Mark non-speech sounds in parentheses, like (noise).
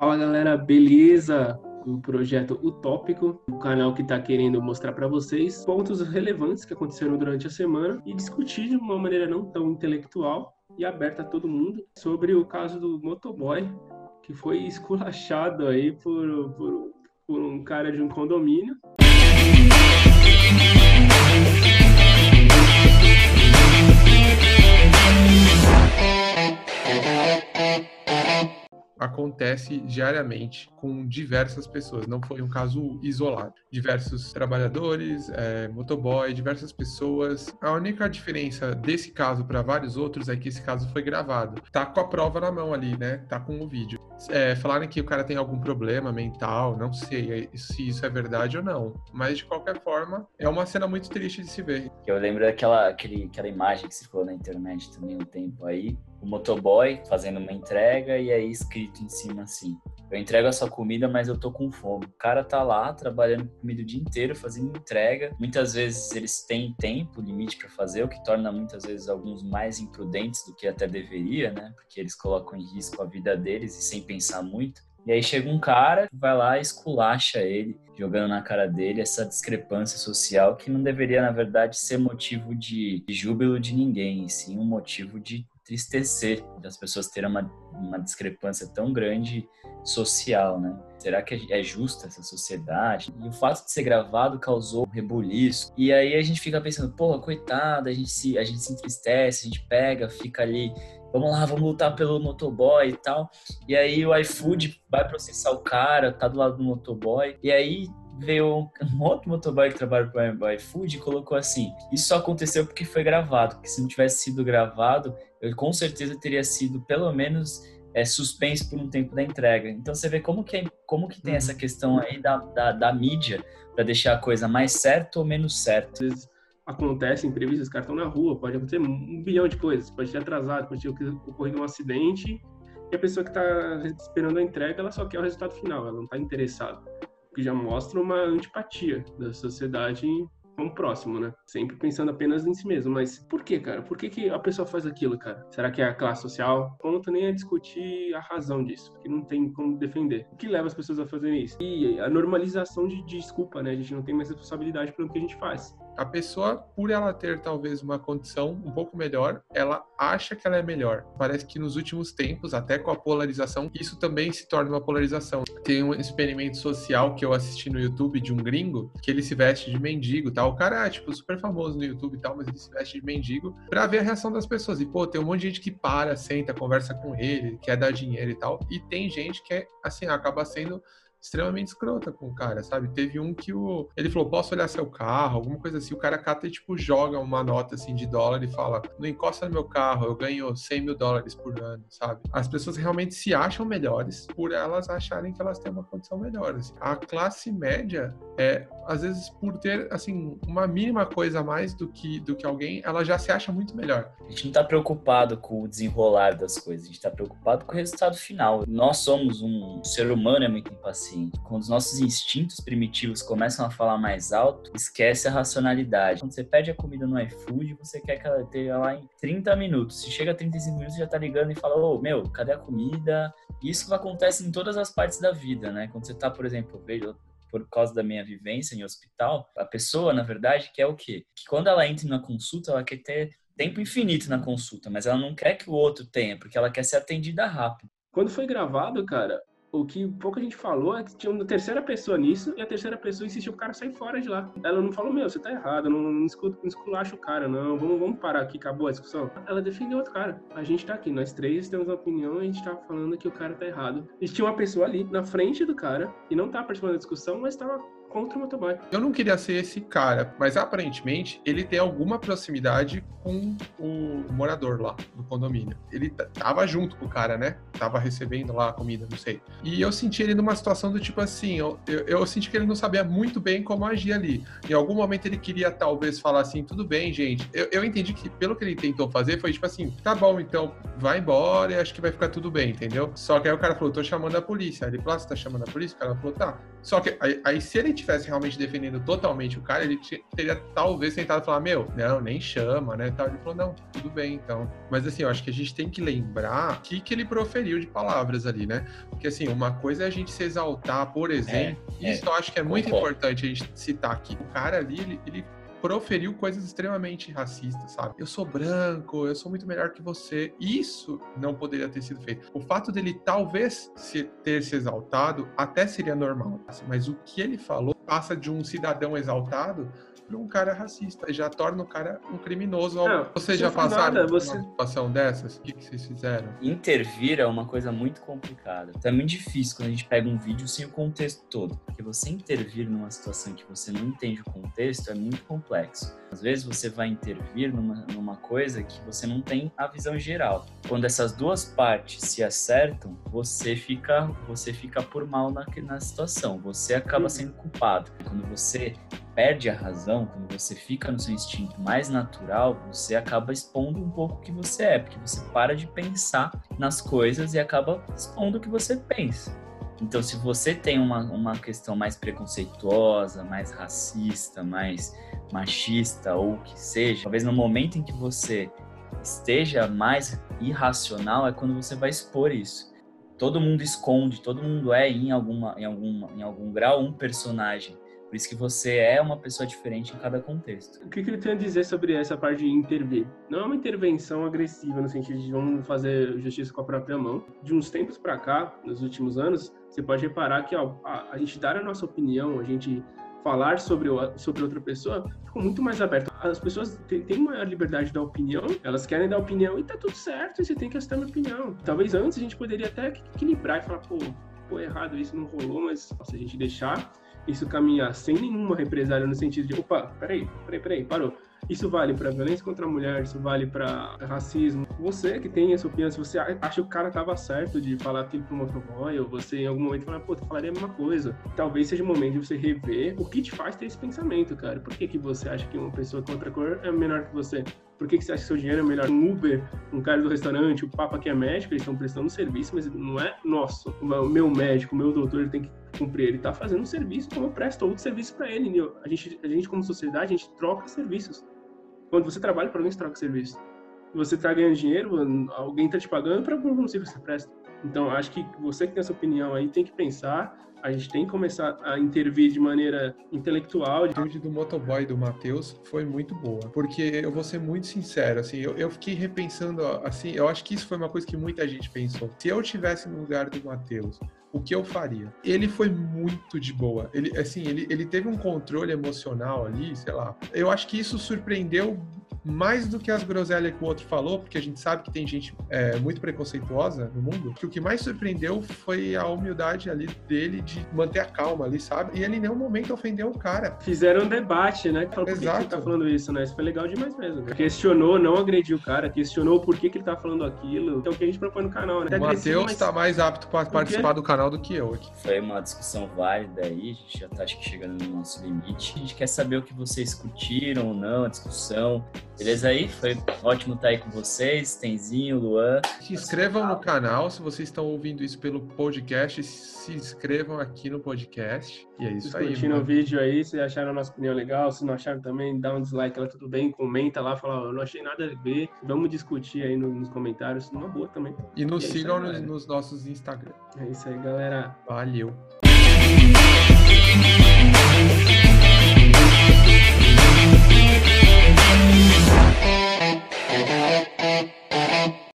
Fala galera, beleza? O projeto Utópico, o canal que está querendo mostrar para vocês pontos relevantes que aconteceram durante a semana e discutir de uma maneira não tão intelectual e aberta a todo mundo sobre o caso do motoboy que foi (laughs) esculachado aí por, por, por um cara de um condomínio. Acontece diariamente com diversas pessoas, não foi um caso isolado. Diversos trabalhadores, é, motoboy, diversas pessoas. A única diferença desse caso para vários outros é que esse caso foi gravado. Tá com a prova na mão ali, né? Tá com o vídeo. É, falaram que o cara tem algum problema mental, não sei se isso é verdade ou não. Mas de qualquer forma, é uma cena muito triste de se ver. Eu lembro daquela aquele, aquela imagem que circulou na internet também um tempo aí, o motoboy fazendo uma entrega e aí escrito em cima assim: Eu entrego a sua comida, mas eu tô com fome. O cara tá lá trabalhando comida o dia inteiro, fazendo entrega. Muitas vezes eles têm tempo limite para fazer, o que torna muitas vezes alguns mais imprudentes do que até deveria, né? Porque eles colocam em risco a vida deles e sem pensar muito. E aí chega um cara vai lá e esculacha ele, jogando na cara dele essa discrepância social que não deveria, na verdade, ser motivo de, de júbilo de ninguém, e sim um motivo de entristecer das pessoas terem uma, uma discrepância tão grande social, né? Será que é justa essa sociedade? E o fato de ser gravado causou um rebuliço. E aí a gente fica pensando, porra, coitada, a gente se, a gente se entristece, a gente pega, fica ali, vamos lá, vamos lutar pelo motoboy e tal. E aí o iFood vai processar o cara, tá do lado do motoboy. E aí veio um outro motoboy que trabalha para o iFood e colocou assim: Isso só aconteceu porque foi gravado, porque se não tivesse sido gravado, eu com certeza teria sido pelo menos é, suspenso por um tempo da entrega. Então você vê como que, é, como que tem essa uhum. questão aí da, da, da mídia para deixar a coisa mais certa ou menos certa. Acontece imprevistos, os caras estão na rua, pode acontecer um bilhão de coisas, pode ter atrasado, pode ter ocorrido um acidente e a pessoa que está esperando a entrega, ela só quer o resultado final, ela não está interessada que já mostra uma antipatia da sociedade com o próximo, né? Sempre pensando apenas em si mesmo. Mas por que, cara? Por que, que a pessoa faz aquilo, cara? Será que é a classe social? Conta nem a discutir a razão disso, porque não tem como defender. O que leva as pessoas a fazerem isso? E a normalização de desculpa, né? A gente não tem mais responsabilidade pelo que a gente faz a pessoa, por ela ter talvez uma condição um pouco melhor, ela acha que ela é melhor. Parece que nos últimos tempos, até com a polarização, isso também se torna uma polarização. Tem um experimento social que eu assisti no YouTube de um gringo, que ele se veste de mendigo, tal. O cara é, tipo, super famoso no YouTube e tal, mas ele se veste de mendigo pra ver a reação das pessoas. E, pô, tem um monte de gente que para, senta, conversa com ele, quer dar dinheiro e tal. E tem gente que, é, assim, acaba sendo extremamente escrota com o cara, sabe? Teve um que o ele falou: "Posso olhar seu carro?", alguma coisa assim. O cara cata e tipo joga uma nota assim de dólar e fala: "Não encosta no meu carro, eu ganho 100 mil dólares por ano", sabe? As pessoas realmente se acham melhores por elas acharem que elas têm uma condição melhor. Assim. A classe média é às vezes por ter assim uma mínima coisa a mais do que do que alguém, ela já se acha muito melhor. A gente não tá preocupado com o desenrolar das coisas, a gente tá preocupado com o resultado final. Nós somos um ser humano é muito impaciente assim. Quando os nossos instintos primitivos começam a falar mais alto, esquece a racionalidade. Quando você pede a comida no iFood, você quer que ela esteja lá em 30 minutos. Se chega a 35 minutos, já tá ligando e fala, ô, oh, meu, cadê a comida? Isso acontece em todas as partes da vida, né? Quando você tá, por exemplo, vejo por causa da minha vivência em hospital, a pessoa, na verdade, quer o quê? Que quando ela entra na consulta, ela quer ter tempo infinito na consulta, mas ela não quer que o outro tenha, porque ela quer ser atendida rápido. Quando foi gravado, cara, o que pouca gente falou é que tinha uma terceira pessoa nisso e a terceira pessoa insistiu o cara sair fora de lá. Ela não falou, meu, você tá errado, não, não, não esculacha o cara, não, vamos, vamos parar aqui, acabou a discussão. Ela defendeu outro cara. A gente tá aqui, nós três temos uma opinião e a gente tá falando que o cara tá errado. E tinha uma pessoa ali na frente do cara e não tá participando da discussão, mas tava contra o motoboy. Eu não queria ser esse cara, mas aparentemente ele tem alguma proximidade com o morador lá do condomínio. Ele tava junto com o cara, né? Tava recebendo lá a comida, não sei. E eu senti ele numa situação do tipo assim, eu, eu, eu senti que ele não sabia muito bem como agir ali. Em algum momento ele queria talvez falar assim, tudo bem, gente. Eu, eu entendi que pelo que ele tentou fazer foi tipo assim, tá bom, então vai embora e acho que vai ficar tudo bem, entendeu? Só que aí o cara falou, tô chamando a polícia. Aí ele falou, ah, você tá chamando a polícia? O cara falou, tá. Só que aí, aí se ele tivesse realmente defendendo totalmente o cara, ele teria talvez tentado falar, meu, não, nem chama, né? Tal. Ele falou, não, tudo bem, então. Mas assim, eu acho que a gente tem que lembrar o que, que ele proferiu de palavras ali, né? Porque assim, uma coisa é a gente se exaltar, por exemplo. É, isso é, eu acho que é muito concordo. importante a gente citar aqui. O cara ali, ele, ele proferiu coisas extremamente racistas, sabe? Eu sou branco, eu sou muito melhor que você. Isso não poderia ter sido feito. O fato dele talvez se ter se exaltado até seria normal, mas o que ele falou passa de um cidadão exaltado para um cara racista, já torna o cara um criminoso. Não, vocês já passaram nada, você... uma situação dessas? O que, que, vocês fizeram? Intervir é uma coisa muito complicada. Então é muito difícil quando a gente pega um vídeo sem o contexto todo. Porque você intervir numa situação que você não entende o contexto é muito complexo. Às vezes você vai intervir numa, numa coisa que você não tem a visão geral. Quando essas duas partes se acertam, você fica, você fica por mal na, na situação. Você acaba sendo culpado. Quando você perde a razão, quando você fica no seu instinto mais natural, você acaba expondo um pouco o que você é, porque você para de pensar nas coisas e acaba expondo o que você pensa. Então, se você tem uma, uma questão mais preconceituosa, mais racista, mais machista ou o que seja, talvez no momento em que você esteja mais irracional é quando você vai expor isso. Todo mundo esconde, todo mundo é em alguma em alguma em algum grau um personagem. Por isso que você é uma pessoa diferente em cada contexto. O que, que ele tem a dizer sobre essa parte de intervir? Não é uma intervenção agressiva no sentido de vamos fazer justiça com a própria mão. De uns tempos para cá, nos últimos anos, você pode reparar que ó, a, a, gente dar a nossa opinião, a gente falar sobre, o, sobre outra pessoa, ficou muito mais aberto. As pessoas têm, maior liberdade da opinião, elas querem dar opinião e tá tudo certo, você tem que aceitar minha opinião. Talvez antes a gente poderia até equilibrar e falar, pô, foi errado, isso não rolou, mas se a gente deixar isso caminhar sem nenhuma represália no sentido de, opa, peraí, peraí, peraí, parou. Isso vale para violência contra a mulher, isso vale para racismo. Você que tem essa opinião, se você acha que o cara tava certo de falar aquilo pro motoboy, ou você em algum momento falar, pô, tu falaria a mesma coisa. Talvez seja o momento de você rever o que te faz ter esse pensamento, cara. Por que, que você acha que uma pessoa com outra cor é menor que você? Por que, que você acha que seu dinheiro é melhor? Um Uber, um cara do restaurante, o Papa que é médico, eles estão prestando serviço, mas não é nosso. O meu médico, o meu doutor, ele tem que cumprir. Ele está fazendo um serviço como eu presto outro serviço para ele. A gente, a gente, como sociedade, a gente troca serviços. Quando você trabalha, para mim, você troca serviço. Se você está ganhando dinheiro, alguém está te pagando para um serviço que você presta. Então, acho que você que tem essa opinião aí tem que pensar. A gente tem que começar a intervir de maneira intelectual. A atitude do motoboy do Matheus foi muito boa, porque eu vou ser muito sincero, assim, eu, eu fiquei repensando, assim, eu acho que isso foi uma coisa que muita gente pensou. Se eu tivesse no lugar do Matheus, o que eu faria? Ele foi muito de boa. Ele, assim, ele, ele teve um controle emocional ali, sei lá. Eu acho que isso surpreendeu mais do que as groselhas que o outro falou, porque a gente sabe que tem gente é, muito preconceituosa no mundo, que o que mais surpreendeu foi a humildade ali dele de manter a calma ali, sabe? E ele em nenhum momento ofendeu o cara. Fizeram um debate, né? Falou, por que, que ele tá falando isso, né? Isso foi legal demais mesmo. Questionou, não agrediu o cara, questionou por que, que ele tá falando aquilo. Então, o que a gente propõe no canal, né? O Matheus mas... tá mais apto para participar do canal do que eu aqui. Foi uma discussão válida aí, a gente já tá acho que chegando no nosso limite. A gente quer saber o que vocês curtiram ou não, a discussão. Beleza aí? Foi ótimo estar aí com vocês, Tenzinho, Luan. Se inscrevam no canal, se vocês estão ouvindo isso pelo podcast, se inscrevam aqui no podcast. E é isso aí. Curtindo o vídeo aí, se acharam a nossa opinião legal, se não acharam também, dá um dislike lá, tudo bem, comenta lá, fala, eu não achei nada a ver. Vamos discutir aí nos comentários, numa boa também. E nos e é sigam aí, nos, nos nossos Instagram. É isso aí, galera. Valeu. Thank you.